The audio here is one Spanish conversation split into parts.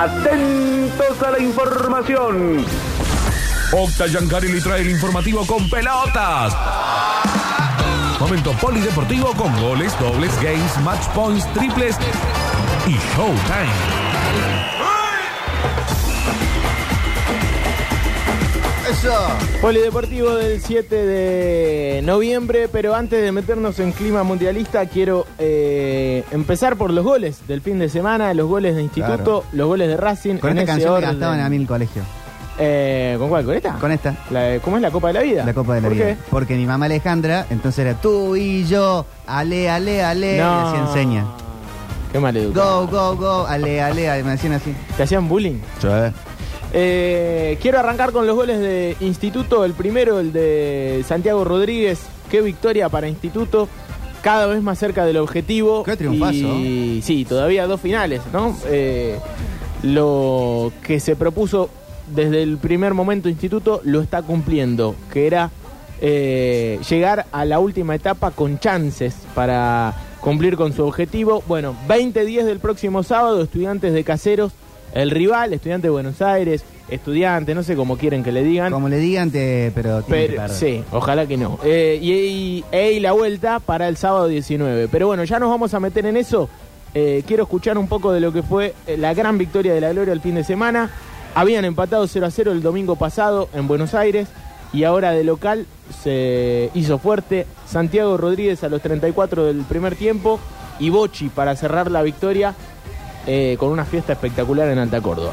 Atentos a la información. Octa Yancari le trae el informativo con pelotas. Momento polideportivo con goles, dobles, games, match points, triples y showtime. Polideportivo del 7 de noviembre, pero antes de meternos en clima mundialista, quiero eh, empezar por los goles del fin de semana, los goles de instituto, los goles de Racing. Con en esta canción me orden. gastaban a mí en el colegio. Eh, ¿Con cuál? ¿Con esta? Con esta. La de- ¿Cómo es la Copa de la Vida? La Copa de la ¿Por Vida. qué? Porque mi mamá Alejandra, entonces era tú y yo, ale, ale, ale, y así enseña. Qué mal educado. Go, go, go, ale, ale, ale, me decían así. ¿Te hacían bullying? Eh, quiero arrancar con los goles de Instituto. El primero, el de Santiago Rodríguez. Qué victoria para Instituto. Cada vez más cerca del objetivo. Qué triunfazo. Y sí, todavía dos finales, ¿no? Eh, lo que se propuso desde el primer momento Instituto lo está cumpliendo, que era eh, llegar a la última etapa con chances para cumplir con su objetivo. Bueno, 20-10 del próximo sábado, estudiantes de Caseros, el rival, estudiante de Buenos Aires, estudiante, no sé cómo quieren que le digan. Como le digan, te, pero tiene que perder. sí, ojalá que no. Eh, y, y- e- y la vuelta para el sábado 19. Pero bueno, ya nos vamos a meter en eso. Eh, quiero escuchar un poco de lo que fue eh, la gran victoria de la Gloria el fin de semana. Habían empatado 0 a 0 el domingo pasado en Buenos Aires y ahora de local se hizo fuerte. Santiago Rodríguez a los 34 del primer tiempo y Bochi para cerrar la victoria eh, con una fiesta espectacular en Alta Córdoba.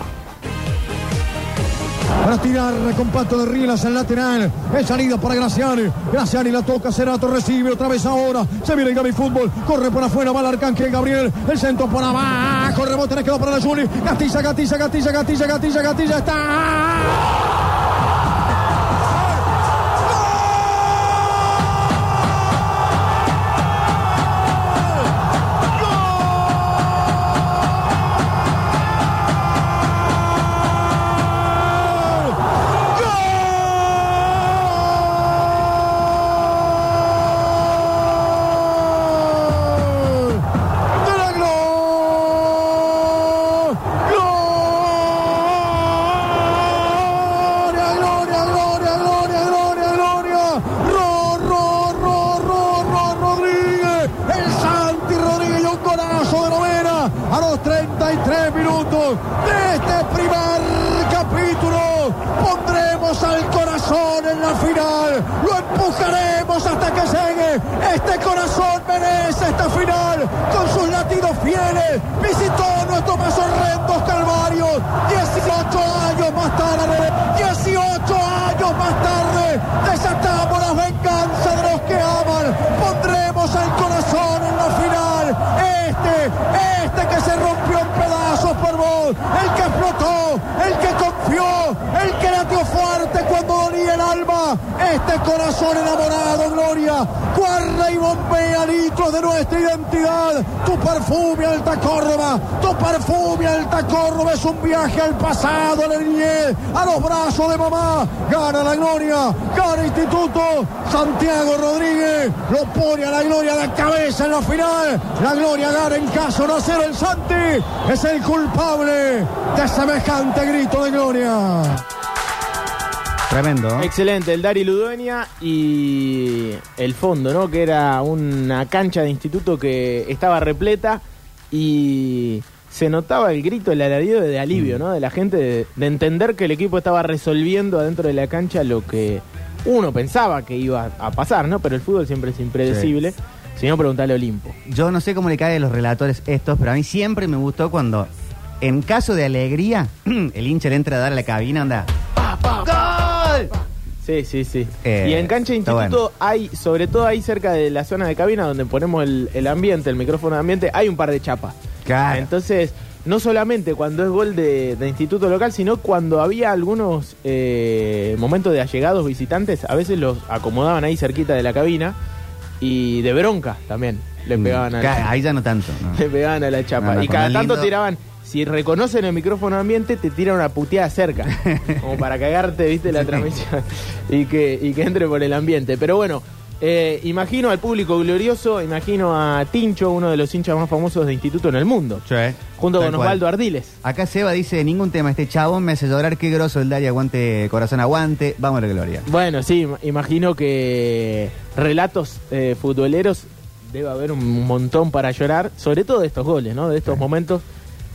Para tirar compacto de Rielas al lateral. Es salida para Graciani. Graciani la toca, Cerato recibe otra vez ahora. Se viene el Gaby Fútbol. Corre por afuera, va el Arcángel Gabriel. El centro por abajo. Rebote le quedó para la Juli. Gatilla, gatilla, gatilla, gatilla, gatilla, gatilla. Está. Este corazón merece esta final. Con sus latidos fieles visitó nuestros más horrendos calvarios. 18 años más tarde, 18 años más tarde, desatamos la venganza de los que aman. Pondremos al corazón en la final. Este, este que se rompió en pedazos por vos. El que explotó, el que confió, el que latió fuerte cuando dolía el alma. Este corazón enamorado, Gloria. Guarda y bombea litros de nuestra identidad. Tu perfume alta Córdoba, tu perfume alta Córdoba es un viaje al pasado, a la a los brazos de mamá. Gana la Gloria, gana Instituto. Santiago Rodríguez lo pone a la Gloria de cabeza en la final. La Gloria gana en caso no ser el Santi. Es el culpable de semejante grito de Gloria. Tremendo. Excelente, el Dari Ludueña y el fondo, ¿no? Que era una cancha de instituto que estaba repleta y se notaba el grito, el alarido de alivio, ¿no? De la gente, de, de entender que el equipo estaba resolviendo adentro de la cancha lo que uno pensaba que iba a pasar, ¿no? Pero el fútbol siempre es impredecible. Si no, preguntale a Olimpo. Yo no sé cómo le cae a los relatores estos, pero a mí siempre me gustó cuando, en caso de alegría, el hincha le entra a dar a la cabina, anda. Sí, sí, sí. Eh, y en cancha instituto hay, sobre todo ahí cerca de la zona de cabina donde ponemos el, el ambiente, el micrófono de ambiente, hay un par de chapas. Claro. Entonces, no solamente cuando es gol de, de instituto local, sino cuando había algunos eh, momentos de allegados visitantes, a veces los acomodaban ahí cerquita de la cabina y de bronca también le pegaban a la, Ahí ya no tanto. no. le pegaban a la chapa. No, no, y cada tanto lindo- tiraban, si reconocen el micrófono ambiente, te tiran una puteada cerca, como para cagarte, viste, la transmisión y que, y que entre por el ambiente. Pero bueno, Eh, imagino al público glorioso, imagino a Tincho, uno de los hinchas más famosos de instituto en el mundo, junto Tal con cual. Osvaldo Ardiles. Acá Seba dice, ningún tema, este chabón me hace llorar, qué groso el Daria, aguante, corazón aguante, vamos a la gloria. Bueno, sí, im- imagino que relatos eh, futboleros debe haber un montón para llorar, sobre todo de estos goles, ¿no? De estos Sí. momentos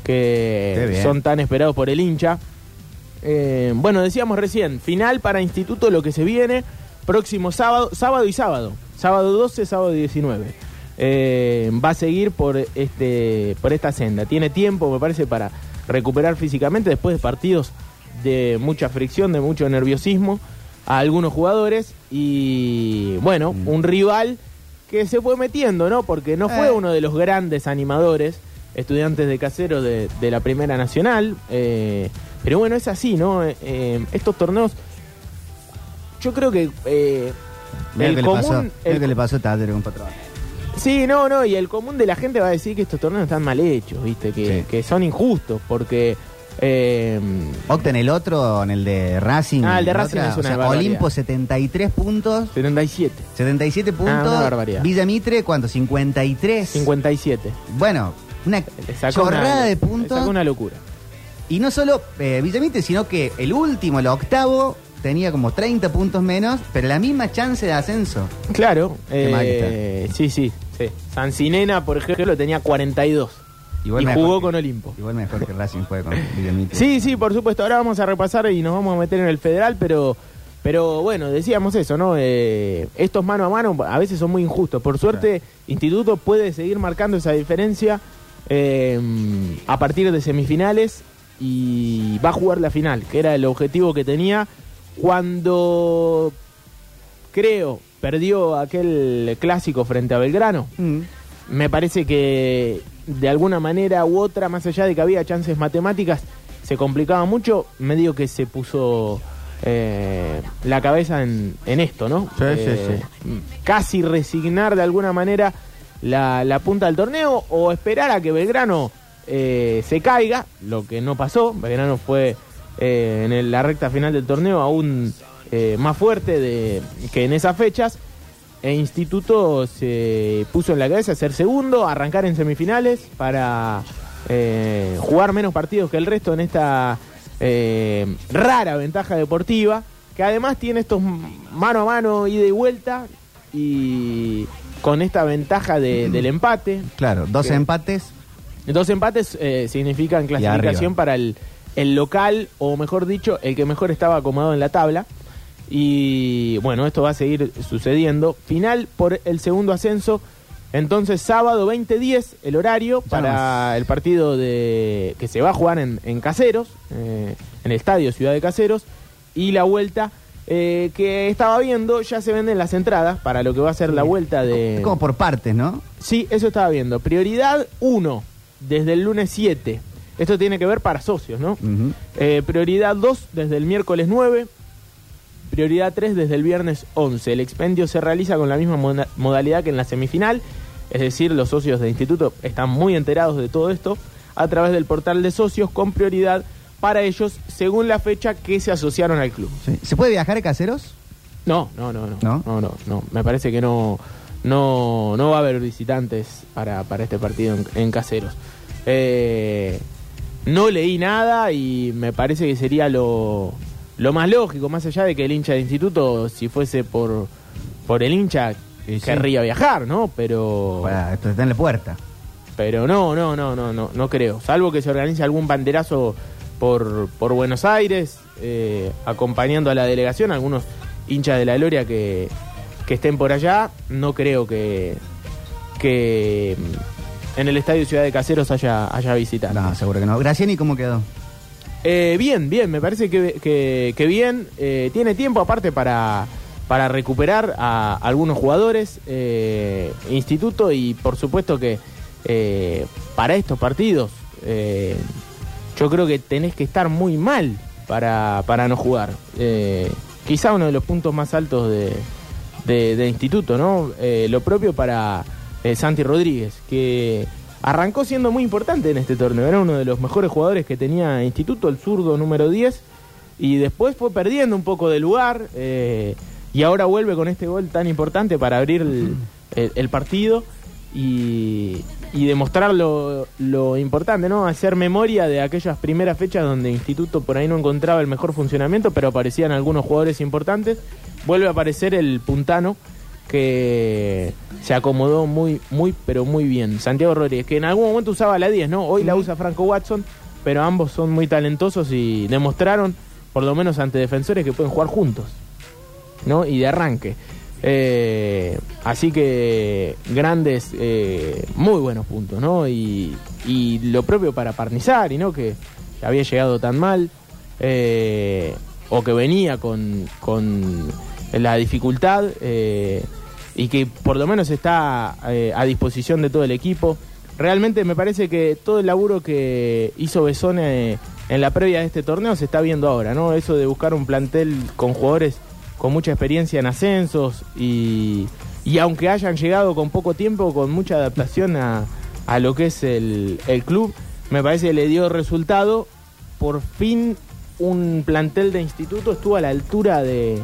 que son tan esperados por el hincha. Eh, bueno, decíamos recién, final para Instituto lo que se viene, próximo sábado, sábado y sábado, sábado 12, sábado 19. Eh, va a seguir por este por esta senda. Tiene tiempo, me parece, para recuperar físicamente después de partidos de mucha fricción, de mucho nerviosismo a algunos jugadores y bueno, Mm. un rival que se fue metiendo, ¿no? Porque no fue Eh. uno de los grandes animadores, estudiantes de casero de, de la Primera Nacional, eh, pero bueno, es así, ¿no? Eh, eh, estos torneos, yo creo que eh, el qué le pasó, común... el qué le pasó a Taller, un patrón. Sí, no, no, y el común de la gente va a decir que estos torneos están mal hechos, ¿viste? Que, Sí. que son injustos, porque... eh, Octa en el otro, en el de Racing. Ah, el de Racing otra, es una o sea. Olimpo 73 puntos, 77, 77 puntos. Ah, una barbaridad. Villa Mitre, ¿cuánto? 53. 57. Bueno, una chorrada una, de puntos. sacó una locura. Y no solo eh, Villa Mitre, sino que el último, el octavo, tenía como 30 puntos menos, pero la misma chance de ascenso. Claro, eh, sí, sí, sí. Sancinena, por ejemplo, tenía 42 Igual y mejor jugó que- con Olimpo. Igual mejor que Racing fue con Villa Mitre. Sí, sí, por supuesto. Ahora vamos a repasar y nos vamos a meter en el federal, pero, pero bueno, decíamos eso, ¿no? Eh, estos mano a mano a veces son muy injustos. Por suerte, Instituto puede seguir marcando esa diferencia eh, a partir de semifinales y va a jugar la final, que era el objetivo que tenía cuando creo perdió aquel clásico frente a Belgrano. Mm. Me parece que de alguna manera u otra, más allá de que había chances matemáticas, se complicaba mucho, medio que se puso eh, la cabeza en, en esto, ¿no? Sí, Eh, sí, Casi resignar de alguna manera la, punta del torneo o esperar a que Belgrano eh, se caiga, lo que no pasó. Belgrano fue eh, en la recta final del torneo aún eh, más fuerte que en esas fechas. E Instituto se puso en la cabeza ser segundo, arrancar en semifinales para jugar menos partidos que el resto en esta rara ventaja deportiva, que además tiene estos mano a mano, ida y vuelta, y con esta ventaja de- del empate. Claro, dos Que- empates. Dos empates eh, significan clasificación para el, el local, o mejor dicho, el que mejor estaba acomodado en la tabla. Y bueno, esto va a seguir sucediendo. Final por el segundo ascenso. Entonces, sábado 20.10, el horario para el partido de que se va a jugar en, en Caseros, eh, en el estadio Ciudad de Caseros. Y la vuelta eh, que estaba viendo, ya se venden las entradas para lo que va a ser la vuelta de... Es como por partes, ¿no? Sí, eso estaba viendo. Prioridad 1, desde el lunes 7. Esto tiene que ver para socios, ¿no? Eh, prioridad 2, desde el miércoles 9. Prioridad 3, desde el viernes 11. El expendio se realiza con la misma moda- modalidad que en la semifinal. Es decir, los socios del instituto están muy enterados de todo esto a través del portal de socios con prioridad para ellos según la fecha que se asociaron al club. Sí. ¿Se puede viajar a caseros? No, no, no, no. ¿No? No, no, no. Me parece que no, no, no va a haber visitantes para, para este partido en, en caseros. Eh, no leí nada y me parece que sería lo, lo más lógico, más allá de que el hincha de instituto, si fuese por, por el hincha, sí. querría viajar, ¿no? Pero. Esto está en la puerta. Pero no, no, no, no, no, no creo. Salvo que se organice algún banderazo por, por Buenos Aires, eh, acompañando a la delegación, algunos hinchas de la Gloria que, que estén por allá, no creo que, que mm, en el Estadio Ciudad de Caseros haya, haya visitantes. No, seguro que no. Graciani, ¿cómo quedó? Eh, bien, bien, me parece que, que- que bien. Eh, tiene tiempo aparte para, para recuperar a algunos jugadores, eh, instituto y por supuesto que eh, para estos partidos yo creo que tenés que estar muy mal para, para no jugar. Eh, quizá uno de los puntos más altos de, de, de instituto, ¿no? Eh, lo propio para eh, Santi Rodríguez, que arrancó siendo muy importante en este torneo. Era uno de los mejores jugadores que tenía instituto, el zurdo número 10, y después fue perdiendo un poco de lugar. y ahora vuelve con este gol tan importante para abrir el, el- el partido y, y demostrar lo, lo importante, ¿no? Hacer memoria de aquellas primeras fechas donde Instituto por ahí no encontraba el mejor funcionamiento, pero aparecían algunos jugadores importantes. Vuelve a aparecer el puntano que se acomodó muy, muy, pero muy bien. Santiago Rodríguez, que en algún momento usaba la 10, ¿no? Hoy la usa Franco Watson, pero ambos son muy talentosos y demostraron, por lo menos ante defensores, que pueden jugar juntos, ¿no? Y de arranque. Eh, así que grandes, eh, muy buenos puntos, ¿no? Y, lo propio para Parnizar, y ¿no? Que había llegado tan mal, eh, o que venía con, con la dificultad, y que por lo menos está a disposición de todo el equipo. Realmente me parece que todo el laburo que hizo Besone en la previa de este torneo se está viendo ahora, ¿no? Eso de buscar un plantel con jugadores con mucha experiencia en ascensos y, y aunque hayan llegado con poco tiempo, con mucha adaptación a, a lo que es el, el club, me parece que le dio resultado. Por fin un plantel de instituto estuvo a la altura de,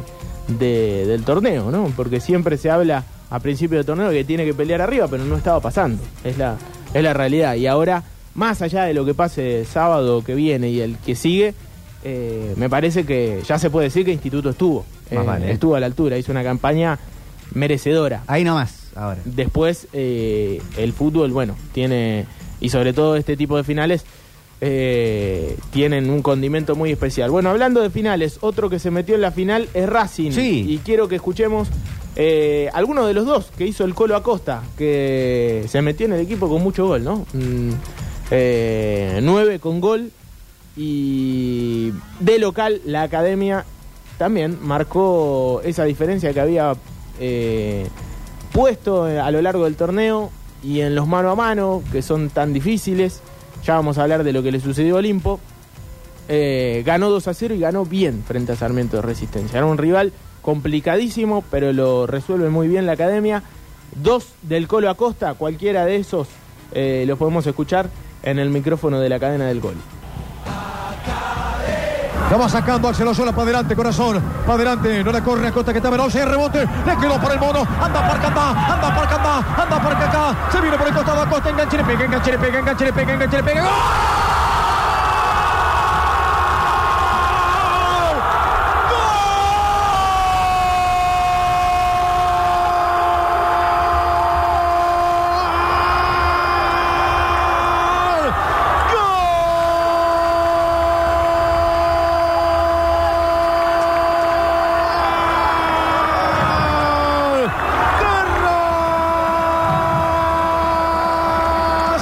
de- del torneo, ¿no? Porque siempre se habla a principio del torneo que tiene que pelear arriba, pero no estaba pasando. Es la, es la realidad. Y ahora, más allá de lo que pase sábado que viene y el que sigue, eh, me parece que ya se puede decir que Instituto estuvo. Eh, vale. Estuvo a la altura, hizo una campaña merecedora. Ahí nomás, ahora. Después, eh, el fútbol, bueno, tiene, y sobre todo este tipo de finales, eh, tienen un condimento muy especial. Bueno, hablando de finales, otro que se metió en la final es Racing. Sí. Y quiero que escuchemos eh, alguno de los dos que hizo el Colo Acosta, que se metió en el equipo con mucho gol, ¿no? Mm, eh, nueve con gol. Y de local, la academia también marcó esa diferencia que había eh, puesto a lo largo del torneo y en los mano a mano, que son tan difíciles. Ya vamos a hablar de lo que le sucedió a Olimpo. Eh, ganó 2 a 0 y ganó bien frente a Sarmiento de Resistencia. Era un rival complicadísimo, pero lo resuelve muy bien la academia. Dos del Colo Acosta, cualquiera de esos eh, los podemos escuchar en el micrófono de la cadena del gol. La va sacando Axel Osola para adelante, corazón. Para adelante, no le corre a Costa que está veloz. El rebote, le quedó por el mono. Anda para acá, anda para acá, anda para acá. Se viene por el costado Acosta, enganche, le pega, enganche, le pega, enganche, le pega, enganche, le pega. ¡Gol!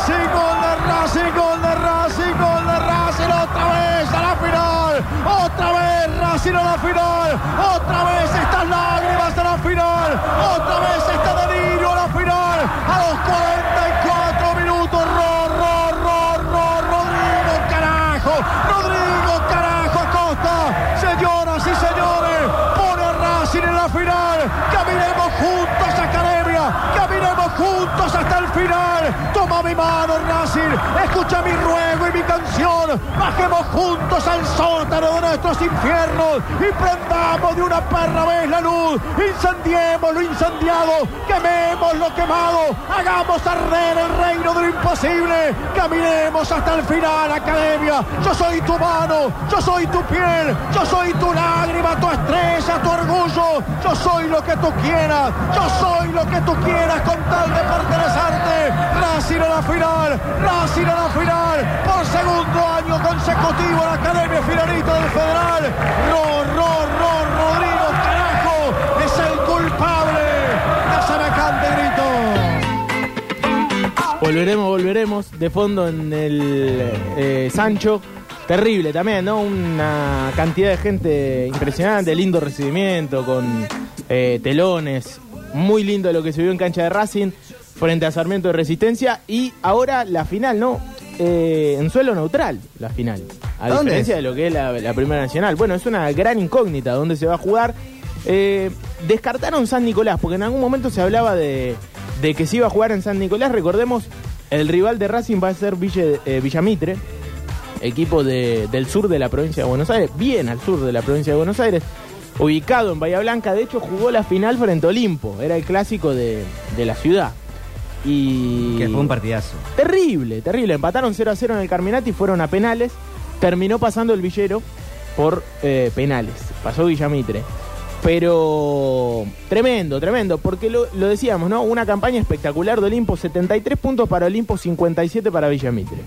Racing, gol de Racing, gol de Racing, gol de Racing, otra vez a la final, otra vez Racing a la final, otra vez estas lágrimas a la final, otra vez este delirio a la final, a los 44 minutos, ro, ro, ro, ro, Rodrigo carajo, Rodrigo carajo Acosta, señoras y señores, pone a Racing en la final, caminemos juntos academia, caminemos juntos hasta el final, toma mi mano Racing, escucha mi ruego y mi canción, bajemos juntos al sótano de nuestros infiernos y prendamos de una perra vez la luz, incendiemos lo incendiado, quememos lo quemado, hagamos arder el reino de lo imposible, caminemos hasta el final academia, yo soy tu mano, yo soy tu piel, yo soy tu lágrima, tu estrella, tu orgullo, yo soy lo que tú quieras, yo soy lo que tú quieras con tal de pertenecerte, Racing a la final, Racing a la final, por segundo año consecutivo la academia finalista del federal, Ro, Ro, Ro, Rodrigo Carajo es el culpable de semejante grito. Volveremos, volveremos. De fondo en el eh, Sancho. Terrible también, ¿no? Una cantidad de gente impresionante, lindo recibimiento, con eh, telones. Muy lindo lo que se vio en cancha de Racing frente a Sarmiento de Resistencia. Y ahora la final, ¿no? Eh, en suelo neutral, la final. A ¿Dónde diferencia es? de lo que es la, la Primera Nacional. Bueno, es una gran incógnita dónde se va a jugar. Eh, descartaron San Nicolás, porque en algún momento se hablaba de, de que se iba a jugar en San Nicolás. Recordemos, el rival de Racing va a ser Ville- eh, Villamitre, equipo de- del sur de la provincia de Buenos Aires, bien al sur de la provincia de Buenos Aires. ubicado en Bahía Blanca. De hecho, jugó la final frente a Olimpo. Era el clásico de, de la ciudad. Y. Que fue un partidazo. Terrible, terrible. Empataron 0 a 0 en el Carminati, fueron a penales. Terminó pasando el Villero por eh, penales. Pasó Villamitre. Pero tremendo, tremendo, porque lo, lo decíamos, ¿no? Una campaña espectacular de Olimpo, 73 puntos para Olimpo, 57 para Villamitre.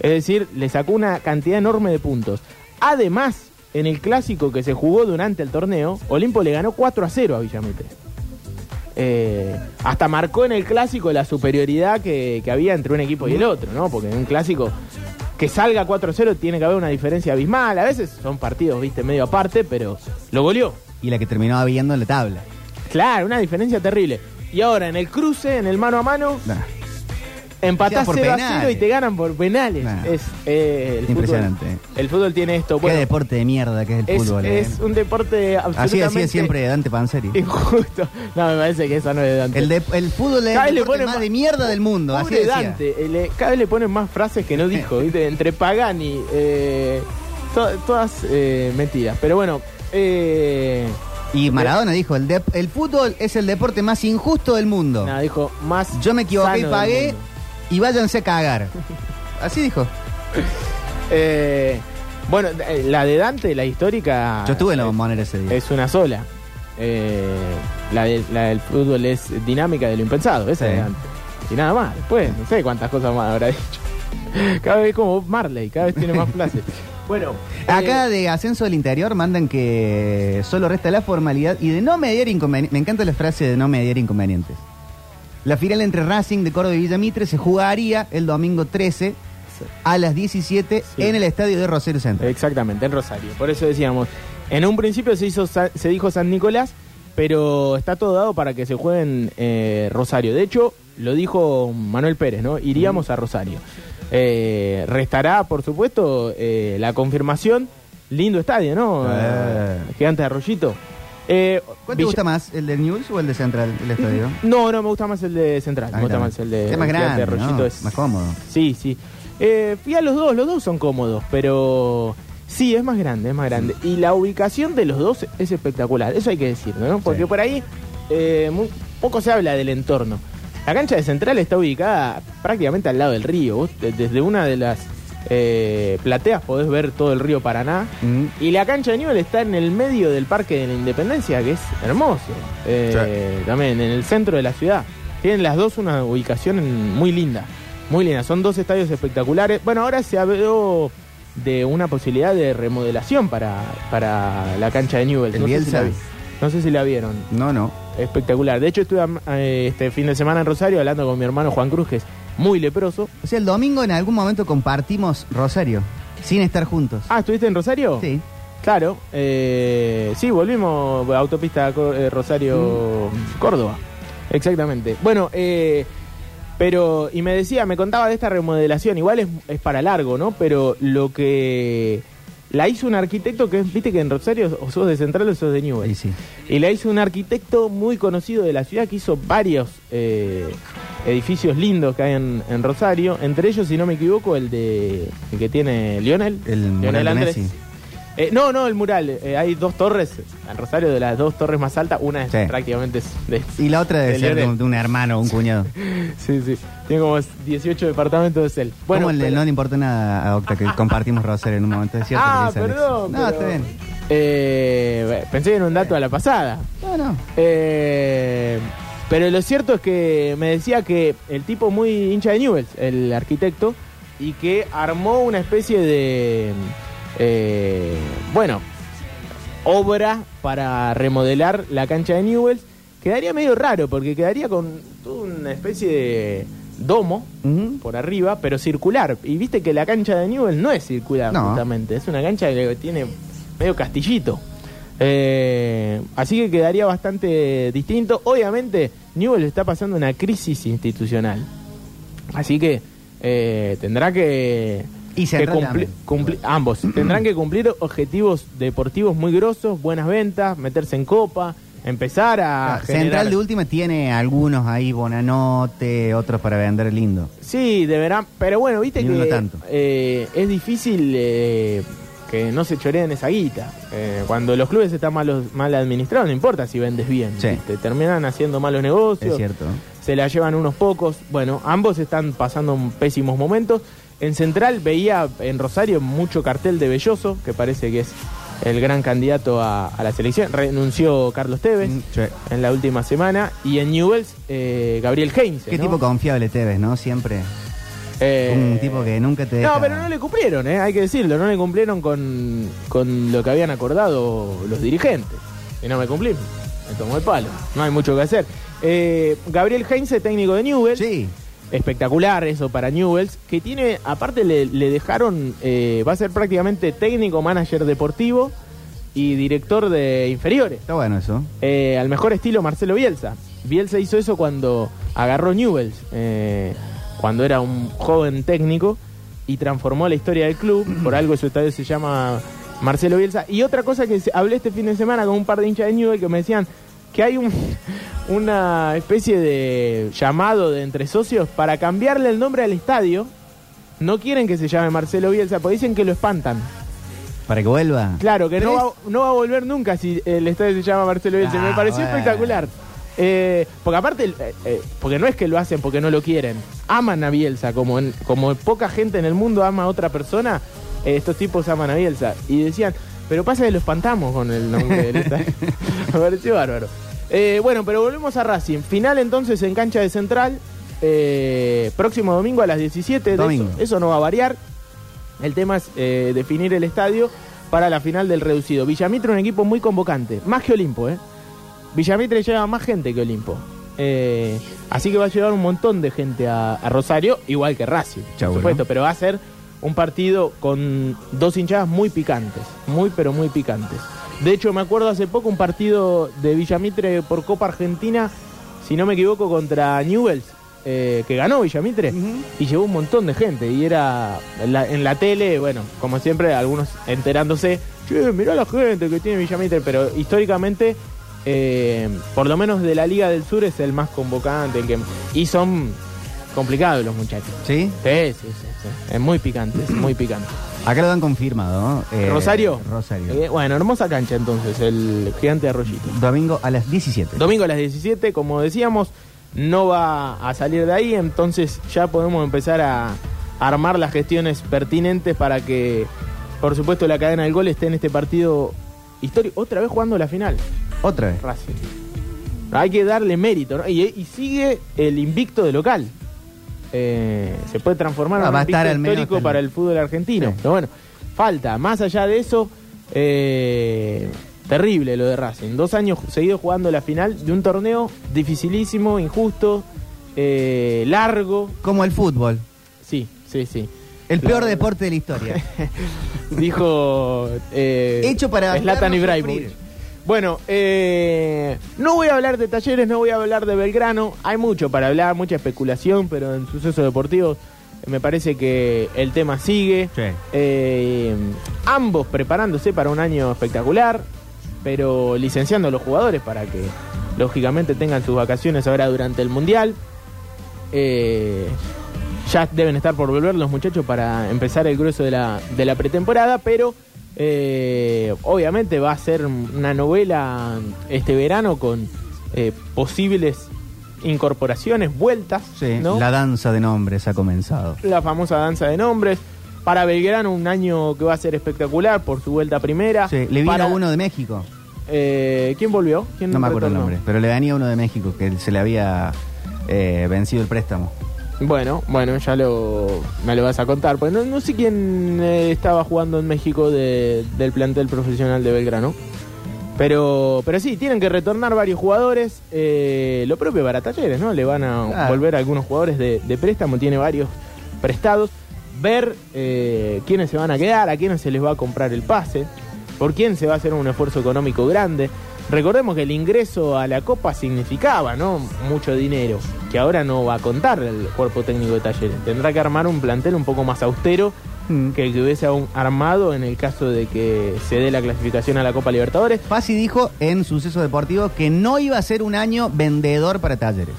Es decir, le sacó una cantidad enorme de puntos. Además, en el clásico que se jugó durante el torneo, Olimpo le ganó 4 a 0 a Villamitre. Eh, hasta marcó en el clásico la superioridad que, que había entre un equipo y el otro, ¿no? Porque en un clásico que salga 4-0 tiene que haber una diferencia abismal. A veces son partidos, viste, medio aparte, pero lo goleó. Y la que terminó habiendo en la tabla. Claro, una diferencia terrible. Y ahora en el cruce, en el mano a mano, Nah. Empatás por 0 a penales. 0 y te ganan por penales. Es eh, el Impresionante. Fútbol, el fútbol tiene esto. Bueno, Qué deporte de mierda que es el es, fútbol. eh. es un deporte Así absolutamente decía siempre Dante Panzeri. injusto. No, me parece que esa no es Dante. El, de- el fútbol es el deporte más más- de mierda del mundo. Así decía. Dante, eh, le- cada vez le ponen más frases que no dijo, ¿viste? Entre Pagani, eh, to- todas mentiras. Pero bueno, eh, Y Maradona dijo, el, fútbol es el deporte más injusto del mundo. nada, dijo más. Yo me equivoqué y pagué. Y váyanse a cagar. Así dijo. Eh, bueno, eh, la de Dante, la histórica. Yo estuve en la eh, bombonera ese día. Es una sola. Eh, la, de- la del fútbol es dinámica de lo impensado, esa Sí. de Dante. Y nada más, después, no sé cuántas cosas más habrá dicho. Cada vez como Marley, cada vez tiene más places. Bueno, Acá eh, de Ascenso del Interior mandan que solo resta la formalidad y de no mediar inconvenientes. Me encanta la frase de no mediar inconvenientes. La final entre Racing de Córdoba y Villamitre se jugaría el domingo 13 a las 17 Sí. en el estadio de Rosario Centro. Exactamente, en Rosario. Por eso decíamos, en un principio se hizo se dijo San Nicolás, pero está todo dado para que se juegue en eh, Rosario. De hecho, lo dijo Manuel Pérez, ¿no? Iríamos a Rosario. Eh, restará, por supuesto, eh, la confirmación. Lindo estadio, ¿no? Eh. Gigante de Arroyito. Eh, ¿Cuál te Villa- gusta más, el de News o el de Central, el estadio? No, no, me gusta más el de Central. A Me mí gusta también. más el de, Es más de grande. Es Más cómodo. Sí, sí. Eh, fui a los dos, los dos son cómodos, pero sí, es más grande, es más grande. Y la ubicación de los dos es espectacular, eso hay que decirlo, ¿no? Porque Sí. por ahí eh, poco se habla del entorno. La cancha de Central está ubicada prácticamente al lado del río. Vos de- desde una de las eh, plateas podés ver todo el río Paraná. Mm. Y la cancha de nivel está en el medio del Parque de la Independencia, que es hermoso. Eh, También en el centro de la ciudad. Tienen las dos una ubicación muy linda. Muy linda. Son dos estadios espectaculares. Bueno, ahora se habló de una posibilidad de remodelación para, para la cancha de Newell's. ¿El No sé, si la, vi- no sé si la vieron. No, no. Espectacular. De hecho, estuve eh, este fin de semana en Rosario hablando con mi hermano Juan Cruz, que es muy leproso. O sea, el domingo en algún momento compartimos Rosario, sin estar juntos. Ah, ¿estuviste en Rosario? Sí. Claro, eh, sí, volvimos a autopista eh, Rosario Córdoba. Exactamente. Bueno, eh, pero, y me decía, me contaba de esta remodelación, igual es, es para largo, ¿no? Pero lo que la hizo un arquitecto que, viste que en Rosario o sos de Central o sos de Newell. Sí. Y la hizo un arquitecto muy conocido de la ciudad que hizo varios eh, edificios lindos que hay en, en Rosario. Entre ellos, si no me equivoco, el de el que tiene Lionel. El de Andrés. Messi. Eh, no, no, el mural. Eh, hay dos torres en Rosario, de las dos torres más altas. Una es Sí. prácticamente de. Y la otra debe de ser de Lionel. un, de un hermano o un cuñado. Sí, sí. Tiene como 18 departamentos de él. Bueno, Bueno, le- pero- no le importa nada a Octa que compartimos Rosario en un momento. Es cierto Ah, que dice Alex. perdón. No, pero- está bien. Eh, pensé era un dato a la pasada. No, no. Eh, pero lo cierto es que me decía que el tipo muy hincha de Newells, el arquitecto, y que armó una especie de, eh, bueno, obra para remodelar la cancha de Newells. Quedaría medio raro porque quedaría con toda una especie de domo por arriba, pero circular. Y viste que la cancha de Newell no es circular, No. justamente. Es una cancha que tiene medio castillito. Eh, así que quedaría bastante distinto. Obviamente, Newell está pasando una crisis institucional. Así que eh, tendrá que, Y que cumplir- ambos tendrán que cumplir objetivos deportivos muy grosos, buenas ventas, meterse en copa, empezar a Ah, generar- Central de última tiene algunos ahí, Bonanote, otros para vender lindo. Sí, deberán, pero bueno, viste Ni que tanto. eh, es difícil eh, que no se choreen esa guita. Eh, cuando los clubes están malos, mal administrados, no importa si vendes bien. Sí. ¿viste? Terminan haciendo malos negocios. Es cierto. Se la llevan unos pocos. Bueno, ambos están pasando pésimos momentos. En Central veía en Rosario mucho cartel de Belloso, que parece que es el gran candidato a, a la selección. Renunció Carlos Tevez Mm, sí. en la última semana. Y en Newells, eh, Gabriel Heinze. Qué ¿no? tipo confiable Tevez, ¿no? Siempre. Eh, Un tipo que nunca te deja... No, pero no le cumplieron, ¿eh? hay que decirlo, no le cumplieron con, con lo que habían acordado los dirigentes. Y no me cumplí, me tomó el palo, no hay mucho que hacer. Eh, Gabriel Heinze, técnico de Newell's, Sí. Espectacular eso para Newell's, que tiene, aparte le, le dejaron, eh, va a ser prácticamente técnico, manager deportivo y director de inferiores. Está bueno eso. Eh, al mejor estilo Marcelo Bielsa. Bielsa hizo eso cuando agarró Newells, eh, cuando era un joven técnico y transformó la historia del club. Por algo su estadio se llama Marcelo Bielsa. Y otra cosa que se- hablé este fin de semana con un par de hinchas de Newell que me decían que hay un, una especie de llamado de entre socios para cambiarle el nombre al estadio. No quieren que se llame Marcelo Bielsa, porque dicen que lo espantan. Para que vuelva. Claro, que no va, no va a volver nunca si el estadio se llama Marcelo Bielsa. Ah, Me pareció bueno. espectacular. Eh, porque aparte, eh, eh, porque no es que lo hacen porque no lo quieren. Aman a Bielsa, como, en- como poca gente en el mundo ama a otra persona, eh, estos tipos aman a Bielsa. Y decían, pero pasa que lo espantamos con el nombre del estadio. Me pareció bárbaro. Eh, bueno, pero volvemos a Racing. Final entonces en cancha de Central. eh, próximo domingo a las 17. De Domingo. Eso, eso no va a variar. El tema es eh, definir el estadio para la final del reducido. Villamitre un equipo muy convocante, más que Olimpo, ¿eh? Villamitre lleva más gente que Olimpo. Eh, así que va a llevar un montón de gente a, a Rosario, igual que Racing, Chau, por supuesto, ¿no? pero va a ser un partido con dos hinchadas muy picantes, muy pero muy picantes. De hecho, me acuerdo hace poco un partido de Villamitre por Copa Argentina, si no me equivoco, contra Newells, eh, que ganó Villamitre, y llevó un montón de gente. Y era en la, en la tele, bueno, como siempre, algunos enterándose, che, mirá la gente que tiene Villamitre, pero históricamente, eh, por lo menos de la Liga del Sur, es el más convocante. El que, y son complicados los muchachos. ¿Sí? Sí, sí, sí, sí. Es muy picante, es muy picante. Acá lo han confirmado. Eh, ¿Rosario? Rosario. Eh, bueno, hermosa cancha entonces, el gigante de Arroyito. Domingo a las 17. Domingo a las 17, como decíamos, no va a salir de ahí, entonces ya podemos empezar a armar las gestiones pertinentes para que, por supuesto, la cadena del gol esté en este partido histórico. Otra vez jugando la final, Otra vez. Racing. Hay que darle mérito, ¿no? Y, y sigue el invicto de local. Eh, se puede transformar Ah, en un histórico para el fútbol argentino. Sí. Pero bueno, falta. Más allá de eso, eh, terrible lo de Racing. Dos años seguidos jugando la final de un torneo dificilísimo, injusto, eh, largo. Como el fútbol. Sí, sí, sí. El peor deporte de la historia. Dijo eh, Hecho para vernos Ibrahimovic. Bueno, eh, no voy a hablar de talleres, no voy a hablar de Belgrano. Hay mucho para hablar, mucha especulación, pero en sucesos deportivos eh, me parece que el tema sigue. Sí. Eh, ambos preparándose para un año espectacular, pero licenciando a los jugadores para que lógicamente tengan sus vacaciones ahora durante el Mundial. Eh, ya deben estar por volver los muchachos para empezar el grueso de la, de la pretemporada, pero eh, obviamente va a ser una novela este verano con eh, posibles incorporaciones, vueltas, Sí, ¿no? La danza de nombres ha comenzado. la famosa danza de nombres. Para Belgrano un año que va a ser espectacular por su vuelta primera. Sí, le vino Para- uno de México. Eh, ¿Quién volvió? ¿Quién No me acuerdo el nombre. Pero le venía uno de México que se le había eh, vencido el préstamo. Bueno, bueno, ya lo, me lo vas a contar. Pues no, no sé quién eh, estaba jugando en México de- del plantel profesional de Belgrano. Pero, pero sí, tienen que retornar varios jugadores. eh, lo propio para Talleres, ¿no? Le van a Claro. volver algunos jugadores de, de préstamo, tiene varios prestados. Ver eh, quiénes se van a quedar, a quiénes se les va a comprar el pase, por quién se va a hacer un esfuerzo económico grande. Recordemos que el ingreso a la Copa significaba, ¿no? Mucho dinero, que ahora no va a contar el cuerpo técnico de Talleres. Tendrá que armar un plantel un poco más austero Mm. que el que hubiese aún armado en el caso de que se dé la clasificación a la Copa Libertadores. Pasi dijo en Suceso Deportivo que no iba a ser un año vendedor para talleres.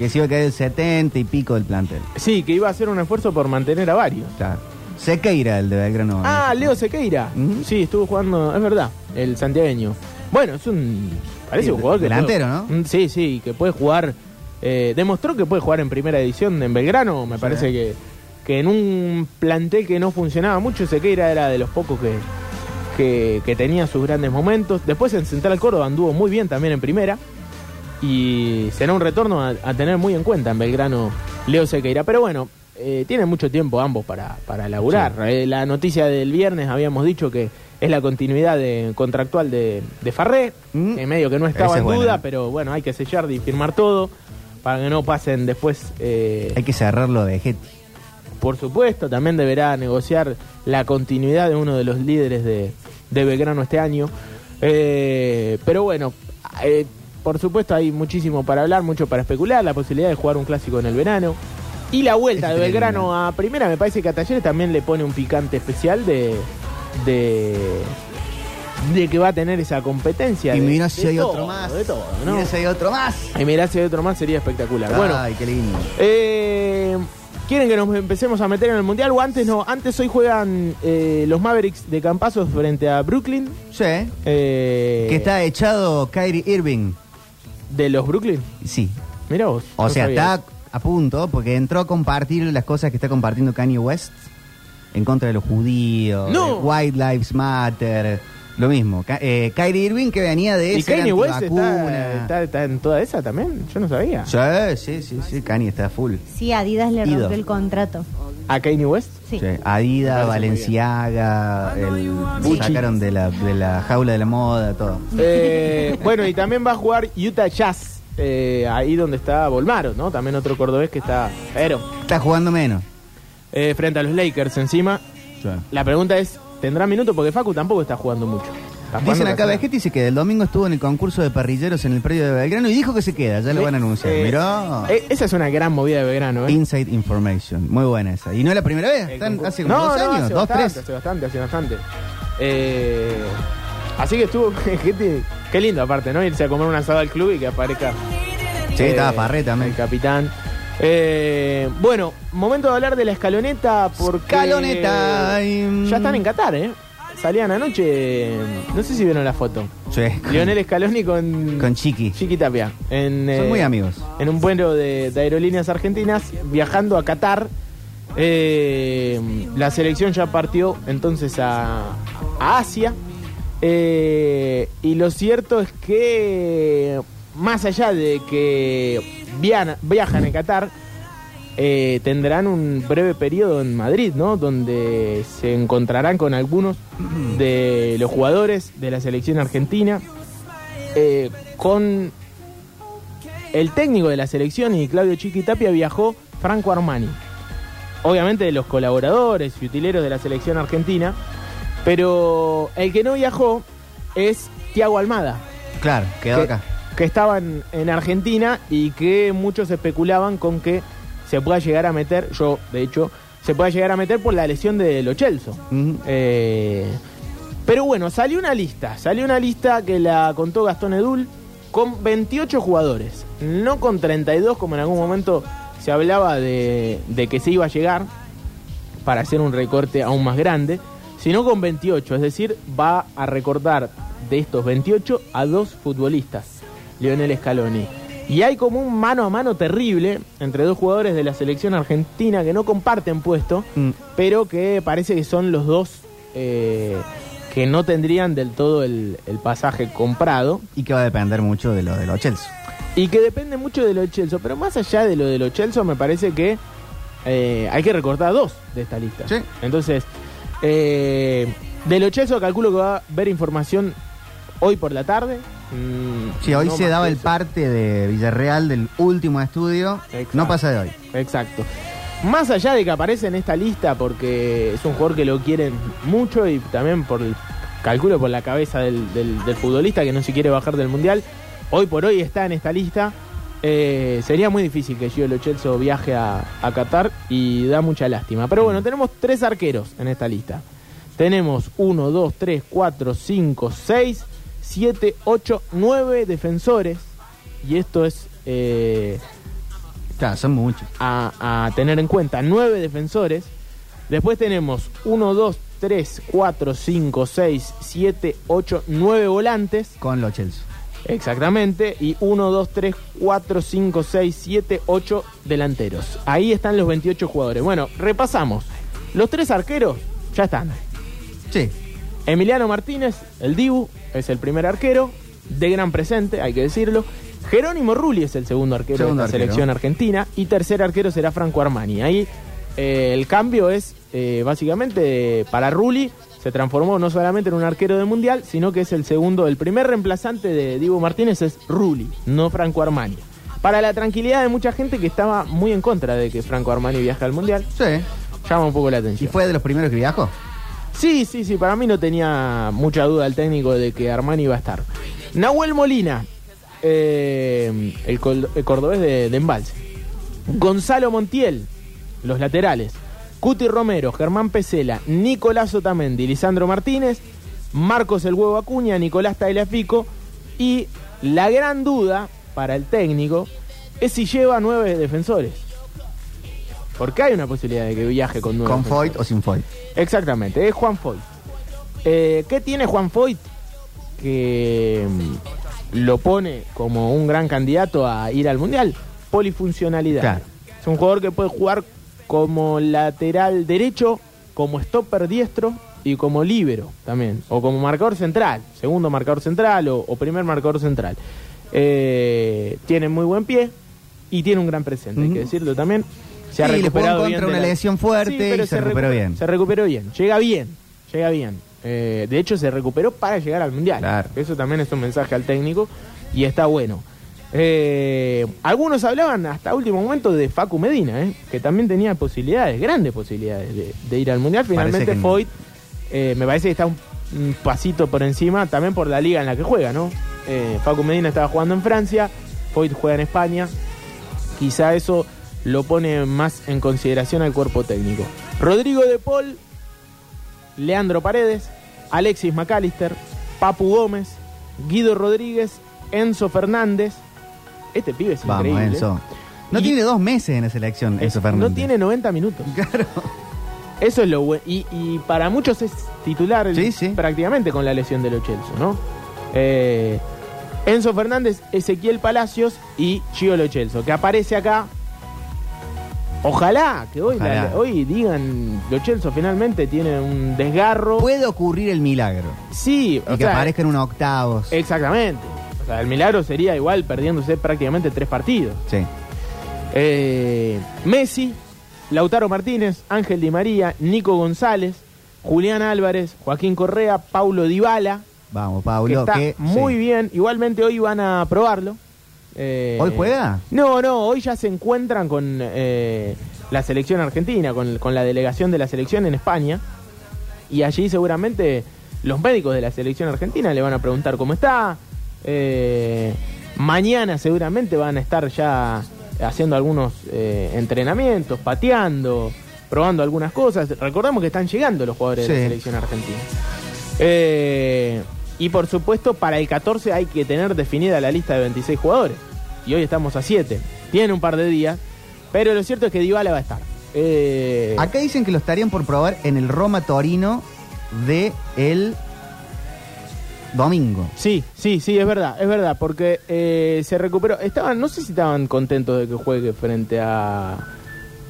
Que se iba a caer el 70 y pico del plantel. Sí, que iba a hacer un esfuerzo por mantener a varios. Claro. Sequeira, el de Belgrano. Ah, Leo Sequeira. Ujú. Sí, estuvo jugando, es verdad, el santiagueño. Bueno, es un. Parece Sí, un jugador que. delantero, puede- ¿no? Sí, sí, que puede jugar. eh, demostró que puede jugar en primera edición en Belgrano. Me parece que, que en un plantel que no funcionaba mucho, Sequeira era de los pocos que, que, que tenía sus grandes momentos. Después en Central Córdoba anduvo muy bien también en primera. Y será un retorno a, a tener muy en cuenta en Belgrano Leo Sequeira. Pero bueno, eh, tienen mucho tiempo ambos para, para laburar. Eh, la noticia del viernes habíamos dicho que es la continuidad de, contractual de, de Farré. Mm. En medio que no estaba en es buena. duda, pero bueno, hay que sellar y firmar todo para que no pasen después. eh, Hay que cerrarlo de Getty. por supuesto, también deberá negociar la continuidad de uno de los líderes de, de Belgrano este año. Eh, pero bueno, eh, por supuesto hay muchísimo para hablar, mucho para especular, la posibilidad de jugar un clásico en el verano. Y la vuelta de Belgrano a primera, me parece que a Talleres también le pone un picante especial de, de, de que va a tener esa competencia. Y de- si de hay todo, otro más. De todo, si hay otro más. Y mirá si hay otro más sería espectacular. Bueno, Ay, qué lindo. eh, ¿Quieren que nos empecemos a meter en el mundial o antes no? Antes hoy juegan eh, los Mavericks de Campazos frente a Brooklyn. Sí. eh, Que está echado Kyrie Irving. de los Brooklyn. Sí. Mira vos. O no sea, está a punto porque entró a compartir las cosas que está compartiendo Kanye West en contra de los judíos, No. de White Lives Matter, lo mismo. Eh, Kyrie Irving que venía de eso. ¿Y Kanye West está, está- está en toda esa también? Yo no sabía. Sí, sí, sí, sí, Kanye está full. Sí, Adidas le rompió el contrato. ¿A Kanye West? Sí. Sí, Adidas, Valenciaga, el, Gucci. sacaron de la, de la jaula de la moda, todo. Eh, bueno, y también va a jugar Utah Jazz, eh, ahí donde está Volmaro, ¿no? También otro cordobés que está... Pero, Está jugando menos. Eh, frente a los Lakers encima. La pregunta es, ¿tendrá minutos? Porque Facu tampoco está jugando mucho. Está jugando Dicen acá. Vegetti dice que el domingo estuvo en el concurso de parrilleros en el predio de Belgrano y dijo que se queda, ya lo van a anunciar. Eh, Mirá. eh, esa es una gran movida de Belgrano, ¿eh? Inside Information. Muy buena esa. Y no es la primera vez. Están hace como no, dos no, años, hace dos, bastante, tres. Hace bastante, hace bastante. Eh, así que estuvo, gente, qué lindo aparte, ¿no? Irse a comer un asado al club y que aparezca. Sí, eh, estaba Farré también. El capitán. Eh, bueno, momento de hablar de la escaloneta porque. Escaloneta. y- Ya están en Qatar, ¿eh? Salían anoche. No sé si vieron la foto. Sí, Lionel Scaloni con. Con Chiqui. Chiqui Tapia. En, Son eh, muy amigos. En un vuelo de, de aerolíneas argentinas viajando a Qatar. Eh, la selección ya partió entonces a, a Asia. Eh, y lo cierto es que, más allá de que vian- viajan a Qatar, eh, tendrán un breve periodo en Madrid, ¿no? Donde se encontrarán con algunos de los jugadores de la selección argentina, eh, con el técnico de la selección y Claudio Chiqui Tapia viajó Franco Armani. Obviamente de los colaboradores y utileros de la selección argentina, pero el que no viajó es Tiago Almada Claro, quedó que, acá. Que estaba en, en Argentina y que muchos especulaban con que se pueda llegar a meter, yo de hecho, se pueda llegar a meter por la lesión de Lo Celso. Ujú. Eh, pero bueno, salió una lista, salió una lista que la contó Gastón Edul con 28 jugadores, no con 32 como en algún momento se hablaba de, de que se iba a llegar para hacer un recorte aún más grande, sino con 28, es decir, va a recortar de estos 28 a dos futbolistas, Lionel Scaloni. Y hay como un mano a mano terrible entre dos jugadores de la selección argentina que no comparten puesto, Mm. pero que parece que son los dos eh, que no tendrían del todo el, el pasaje comprado Y que va a depender mucho de lo de los Chelsea. y que depende mucho de lo de Chelsea. Pero más allá de lo de lo Chelsea, me parece que eh, hay que recortar dos de esta lista. Sí. Entonces, eh, de lo Chelsea calculo que va a haber información hoy por la tarde. Mm, Sí, hoy no se daba el parte de Villarreal del último estudio. Exacto. No pasa de hoy. Exacto. Más allá de que aparece en esta lista porque es un jugador que lo quieren mucho y también por el calculo por la cabeza del, del- del futbolista que no se quiere bajar del mundial, hoy por hoy está en esta lista. eh, sería muy difícil que Gio Lo Celso viaje a, a Qatar y da mucha lástima. Pero bueno, tenemos tres arqueros en esta lista. Tenemos 1, 2, 3, 4, 5, 6, 7, 8, 9 defensores. Y esto es eh, Claro, son muchos. a, a tener en cuenta nueve defensores Después tenemos 1, 2, 3, 4, 5, 6, 7, 8, 9 volantes. Con los Chelsea. Exactamente. Y 1, 2, 3, 4, 5, 6, 7, 8 delanteros. Ahí están los 28 jugadores. Bueno, repasamos. Los tres arqueros ya están. Sí. Emiliano Martínez, el Dibu, es el primer arquero. De gran presente, hay que decirlo. Jerónimo Rulli es el segundo arquero Segundo de la selección argentina. Y tercer arquero será Franco Armani. Ahí eh, el cambio es eh, básicamente para Rulli. Se transformó no solamente en un arquero del mundial, sino que es el segundo, el primer reemplazante de Dibu Martínez es Rulli, no Franco Armani. Para la tranquilidad de mucha gente que estaba muy en contra de que Franco Armani viaje al mundial, Sí. llama un poco la ¿Y atención. fue de los primeros que viajó? Sí, sí, sí, para mí no tenía mucha duda el técnico de que Armani iba a estar. Nahuel Molina, eh, el, cordobés de, de Embalse. Gonzalo Montiel, los laterales. Cuti Romero, Germán Pesela, Nicolás Otamendi, Lisandro Martínez, Marcos El Huevo Acuña, Nicolás Tagliafico y la gran duda para el técnico es si lleva nueve defensores. Porque hay una posibilidad de que viaje con nueve ¿Con. Foyt o sin Foyt? Exactamente, es Juan Foyt. Eh, ¿Qué tiene Juan Foyt? Que mm, lo pone como un gran candidato a ir al Mundial. Polifuncionalidad. Claro. Es un jugador que puede jugar como lateral derecho, como stopper diestro y como líbero también. O como marcador central, segundo marcador central o, o primer marcador central. Eh, tiene muy buen pie y tiene un gran presente, hay que decirlo también. Se ha Sí, recuperado en bien contra una la- lesión fuerte y se recuperó recuperó- bien. Se recuperó bien, llega bien, llega bien. Eh, de hecho, se recuperó para llegar al Mundial. Claro. Eso también es un mensaje al técnico y está bueno. Eh, algunos hablaban hasta último momento de Facu Medina, eh, que también tenía posibilidades, grandes posibilidades de, de ir al Mundial. Finalmente no. Foyt me parece que está un, un pasito por encima también por la liga en la que juega, ¿no? Facu Medina estaba jugando en Francia, Foyt juega en España. Quizá eso lo pone más en consideración al cuerpo técnico. Rodrigo de Paul, Leandro Paredes, Alexis McAllister, Papu Gómez, Guido Rodríguez, Enzo Fernández. Este pibe es Vamos, increíble. Enzo. No Y- tiene dos meses en la selección, Es- Enzo Fernández. no tiene 90 minutos. Claro. Eso es lo bueno. Y, y para muchos es titular el- Sí, sí. prácticamente con la lesión de Lo Celso, ¿no? Eh, Enzo Fernández, Ezequiel Palacios y Gio Lo Celso, que aparece acá. Ojalá que hoy, Ojalá. la- hoy digan Lo Celso finalmente tiene un desgarro. Puede ocurrir el milagro. sí, Y o que sea, aparezcan unos octavos. Exactamente. O sea, el milagro sería igual perdiéndose prácticamente tres partidos. Sí. Eh, Messi, Lautaro Martínez, Ángel Di María, Nico González, Julián Álvarez, Joaquín Correa, Paulo Dybala, Vamos, que Paulo. está que- muy sí. bien. Igualmente hoy van a probarlo. Eh, ¿Hoy juega? No, no, hoy ya se encuentran con eh, la selección argentina, con, con la delegación de la selección en España. Y allí seguramente los médicos de la selección argentina le van a preguntar cómo está. Eh, mañana seguramente van a estar ya haciendo algunos eh, entrenamientos, pateando, probando algunas cosas. Recordemos que están llegando los jugadores de la selección argentina. Eh, y por supuesto, para el 14 hay que tener definida la lista de 26 jugadores. Y hoy estamos a 7. Tiene un par de días. Pero lo cierto es que Dybala va a estar. Eh, Acá dicen que lo estarían por probar en el Roma Torino de el domingo. Sí, sí, sí, es verdad, es verdad, porque eh, se recuperó. Estaban, no sé si estaban contentos de que juegue frente a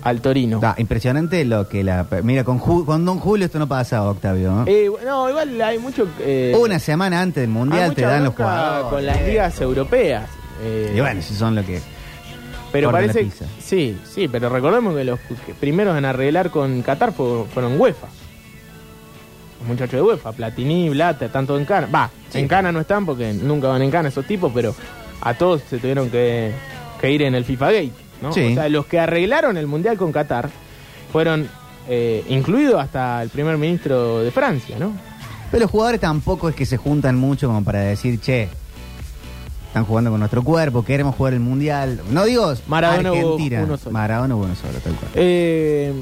al Torino. Da, impresionante lo que la. Mira, con, Ju- con Don Julio esto no pasa, Octavio. ¿no? Eh, no, igual hay mucho. eh, Una semana antes del mundial te dan los jugadores. con las ligas europeas. Eh, Y bueno, si son lo que. pero cortan la parece. pizza. Sí, sí, pero recordemos que los que primeros en arreglar con Qatar fue- fueron UEFA. Los muchachos de UEFA, Platini, Blatter, tanto en Cana. Va, en Cana no están porque nunca van en Cana esos tipos, pero a todos se tuvieron que, que ir en el FIFA Gate. ¿no? Sí. O sea, los que arreglaron el Mundial con Qatar fueron eh, incluidos hasta el primer ministro de Francia, ¿no? Pero los jugadores tampoco es que se juntan mucho como para decir, che, están jugando con nuestro cuerpo, queremos jugar el mundial. No digo Maradona hubo Argentina. uno solo. Maradona hubo uno solo, tal cual. Eh,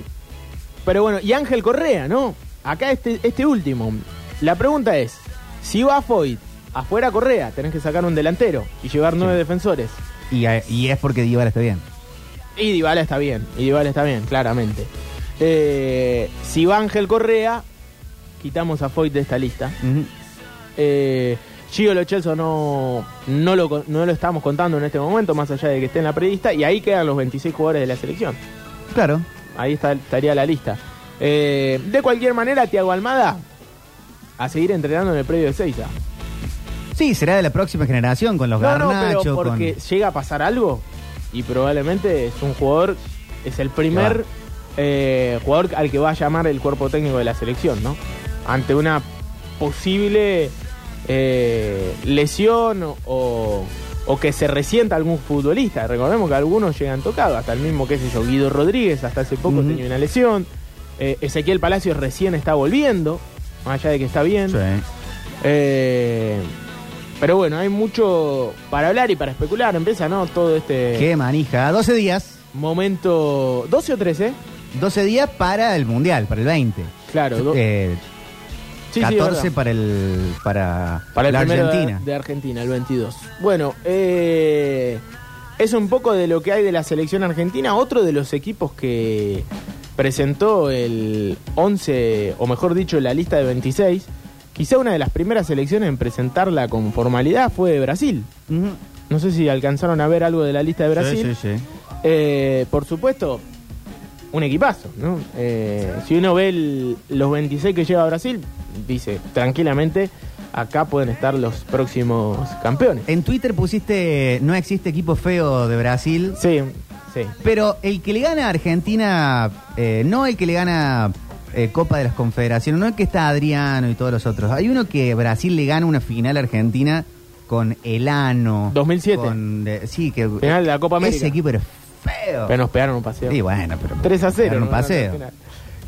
pero bueno, y Ángel Correa, ¿no? Acá este, este último. La pregunta es, si va Foyt, afuera Correa, tenés que sacar un delantero y llevar nueve defensores. Y, a- y es porque Dybala está bien. Y Dybala está bien, y Dybala está bien, claramente. Eh, si va Ángel Correa, quitamos a Foyt de esta lista. Eh, Gio Lo Celso no, no, lo, no lo estamos contando en este momento, más allá de que esté en la prelista, y ahí quedan los 26 jugadores de la selección. Claro. Ahí está, estaría la lista. Eh, de cualquier manera, Tiago Almada a seguir entrenando en el predio de Seiza. Sí, será de la próxima generación con los No, no, pero porque con... llega a pasar algo y probablemente es un jugador, es el primer eh, jugador al que va a llamar el cuerpo técnico de la selección, ¿no? Ante una posible eh, lesión o, o que se resienta algún futbolista. Recordemos que algunos llegan tocados, hasta el mismo, qué sé yo, Guido Rodríguez, hasta hace poco tenía una lesión. Eh, Ezequiel Palacios recién está volviendo, más allá de que está bien. Sí. Eh, pero bueno, hay mucho para hablar y para especular. Empieza, ¿no? Todo este Qué manija. 12 días. momento. ¿12 o 13? 12 días para el Mundial, para el 20. Claro, do- Eh, sí, sí, es 14 verdad. para el para, para el la de- Argentina. De, Argentina, el 22. Bueno, eh, es un poco de lo que hay de la selección argentina. Otro de los equipos que presentó el 11, o mejor dicho, la lista de 26. Quizá una de las primeras selecciones en presentarla con formalidad fue Brasil. No sé si alcanzaron a ver algo de la lista de Brasil. Sí, sí, sí. Eh, por supuesto, un equipazo, ¿no? Eh, si uno ve el- los 26 que lleva Brasil, dice tranquilamente, acá pueden estar los próximos campeones. En Twitter pusiste no existe equipo feo de Brasil, Sí, sí. pero el que le gana a Argentina, eh, no el que le gana eh, Copa de las Confederaciones, no el que está Adriano y todos los otros. Hay uno que Brasil le gana una final a Argentina con Elano. 2007. con, sí, que Final de la Copa América. Ese equipo era feo. Pero nos pegaron un paseo. Sí, bueno, pero 3 a 0. Era un ¿no? paseo.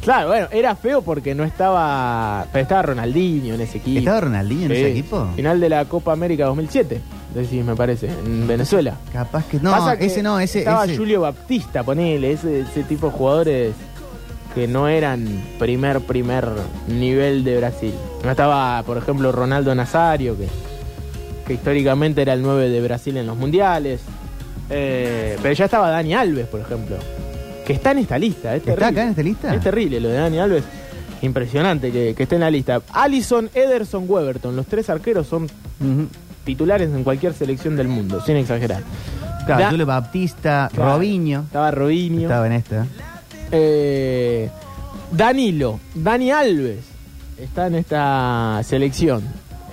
Claro, bueno, era feo porque no estaba. Pero estaba Ronaldinho en ese equipo. ¿Estaba Ronaldinho en Sí. ese equipo? Final de la Copa América 2007, decís, me parece, en Venezuela. Capaz que no, Pasa que ese no, ese, Estaba ese- Julio Baptista, ponele, ese, ese tipo de jugadores que no eran primer, primer nivel de Brasil. No estaba, por ejemplo, Ronaldo Nazario, que, que históricamente era el 9 de Brasil en los mundiales. Eh, pero ya estaba Dani Alves, por ejemplo, que está en esta lista. Es ¿Está terrible. acá en esta lista? Es terrible lo de Dani Alves. Impresionante que, que esté en la lista. Allison, Ederson, Weberton, los tres arqueros son titulares en cualquier selección del mundo, sin exagerar. Claro, Da- Julio Baptista, Claro. Robinho. Estaba Robinho. Estaba en esta. Eh, Danilo, Dani Alves está en esta selección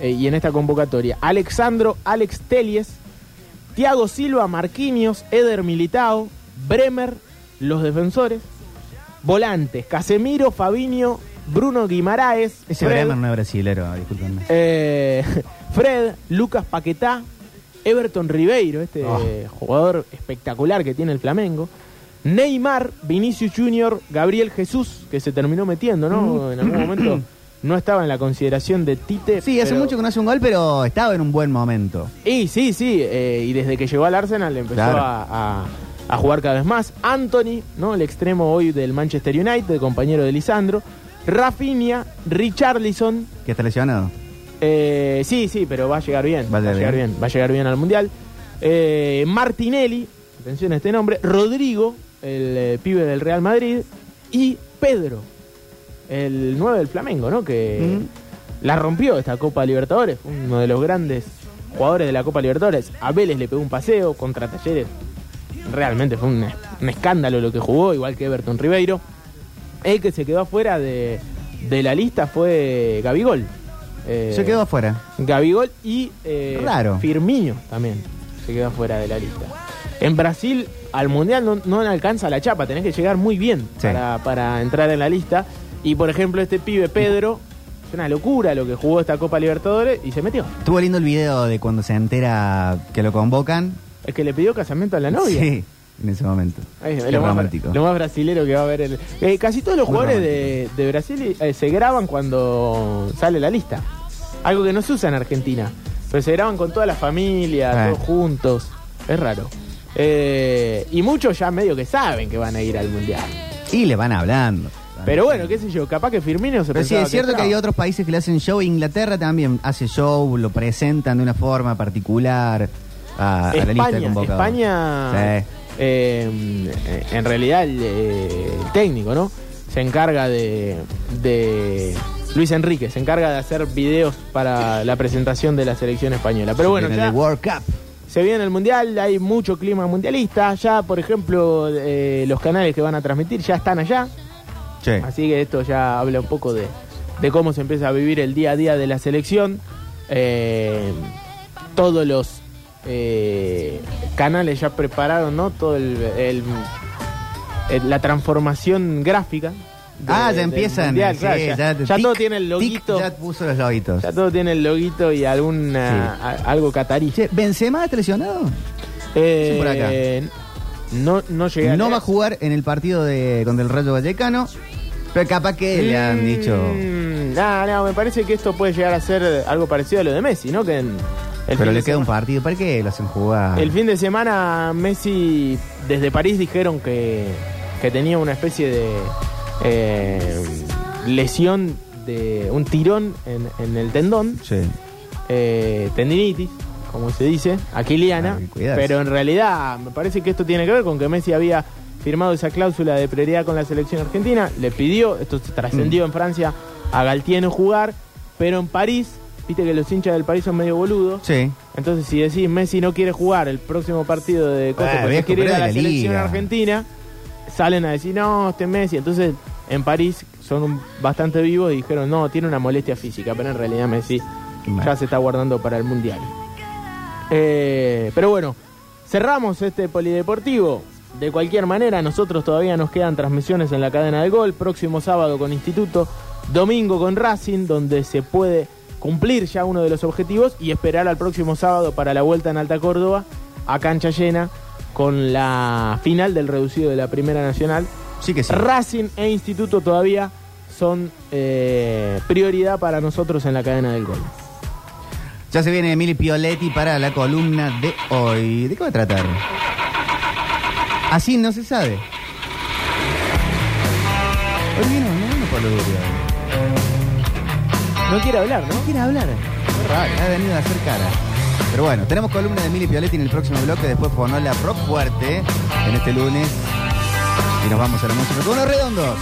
eh, y en esta convocatoria. Alexandro, Alex Telies, Thiago Silva, Marquinhos, Eder Militao, Bremer, los defensores, volantes, Casemiro, Fabinho, Bruno Guimaraes, Ese Fred, Bremer no es brasilero, discúlpenme. eh, Fred, Lucas Paquetá, Everton Ribeiro, este Oh. jugador espectacular que tiene el Flamengo. Neymar, Vinicius Junior, Gabriel Jesús, que se terminó metiendo, ¿no? En algún momento no estaba en la consideración de Tite. Sí, hace pero- mucho que no hace un gol, pero estaba en un buen momento. Y sí, sí, eh, y desde que llegó al Arsenal empezó Claro. a, a- a jugar cada vez más. Anthony, ¿no? El extremo hoy del Manchester United, compañero de Lisandro. Rafinha, Richarlison, Que está lesionado. eh, sí, sí, pero va a llegar bien. Va Va a llegar llegar bien. bien. Va a llegar bien al mundial. Eh, Martinelli, atención a este nombre. Rodrigo, el eh, pibe del Real Madrid. Y Pedro, el 9 del Flamengo, ¿no? Que la rompió esta Copa Libertadores. Uno de los grandes jugadores de la Copa Libertadores. A Vélez le pegó un paseo contra Talleres. Realmente fue un, un escándalo lo que jugó, igual que Everton Ribeiro. El que se quedó afuera de, de la lista fue Gabigol. Eh, Se quedó afuera. Gabigol y eh, Raro. Firmino también se quedó fuera de la lista. En Brasil al Mundial no, no alcanza la chapa, tenés que llegar muy bien Sí. para, para entrar en la lista. Y por ejemplo este pibe Pedro, es una locura lo que jugó esta Copa Libertadores y se metió. Estuvo lindo el video de cuando se entera que lo convocan. Es que le pidió casamiento a la novia. Sí, en ese momento. Qué lo, más, romántico. lo más brasilero que va a haber. el- Eh, casi todos los Muy jugadores de, de Brasil eh, se graban cuando sale la lista. Algo que no se usa en Argentina. Pero se graban con toda la familia, Ah. todos juntos. Es raro. Eh, y muchos ya medio que saben que van a ir al Mundial. Y le van hablando. Pero bueno, qué sé yo, capaz que Firmino se Pero sí, es cierto que, hay entraba. otros países que le hacen show. Inglaterra también hace show, lo presentan de una forma particular a, a la lista de España, convocados. España Sí. eh, en realidad el, eh, el técnico, ¿no? se encarga de, de Luis Enrique, se encarga de hacer videos para la presentación de la selección española. Pero bueno, en ya el World Cup. se viene el mundial, hay mucho clima mundialista. Ya, por ejemplo, eh, los canales que van a transmitir ya están allá. Sí. Así que esto ya habla un poco de, de cómo se empieza a vivir el día a día de la selección. Eh, todos los eh, canales ya prepararon, ¿no? Todo el, el- el- la transformación gráfica. de- ah, ya empiezan. mundial, sí, claro, ya, ya- ya tic, todo tiene el tic, loguito. ya puso los loguitos. Ya todo tiene el loguito y alguna, a- algo catarí. Che, ¿Benzema está lesionado? Eh, Sí, por acá. No, no llegué No va a jugar en el partido de contra el Rayo Vallecano, pero capaz que le han Mm, dicho... No, no, me parece que esto puede llegar a ser algo parecido a lo de Messi, ¿no? Que en el Pero le queda un partido. ¿Para qué lo hacen jugar? El fin de semana Messi, desde París dijeron que, que tenía una especie de eh, lesión, de un tirón en, en el tendón, Sí. eh, tendinitis, como se dice, aquiliana, cuidarse. pero en realidad me parece que esto tiene que ver con que Messi había firmado esa cláusula de prioridad con la selección argentina, le pidió, esto se trascendió Mm. en Francia, a Galtieno jugar, pero en París, viste que los hinchas del París son medio boludos, Sí. entonces si decís Messi no quiere jugar el próximo partido de cosas Ah, porque viejo, quiere ir a la selección liga. argentina, salen a decir no, este Messi, entonces en París son un- bastante vivos y dijeron no, tiene una molestia física, pero en realidad Messi ya se está guardando para el Mundial. Eh, pero bueno, cerramos este polideportivo. De cualquier manera, nosotros todavía nos quedan transmisiones en la cadena de gol. Próximo sábado con Instituto, domingo con Racing, donde se puede cumplir ya uno de los objetivos y esperar al próximo sábado para la vuelta en Alta Córdoba a cancha llena con la final del reducido de la Primera Nacional. Sí que sí. Racing e Instituto todavía son eh, prioridad para nosotros en la cadena del gol. Ya se viene Emily Pioletti para la columna de hoy. ¿De qué va a tratar? Así no se sabe. Hoy vino, no Pablo Durio. No quiere hablar, ¿no? No quiere hablar. Qué raro, ha venido a hacer cara. Pero bueno, tenemos columna de Emily Pioletti en el próximo bloque. Después Fonola Rock Fuerte en este lunes. Y nos vamos a la música con unos redondos.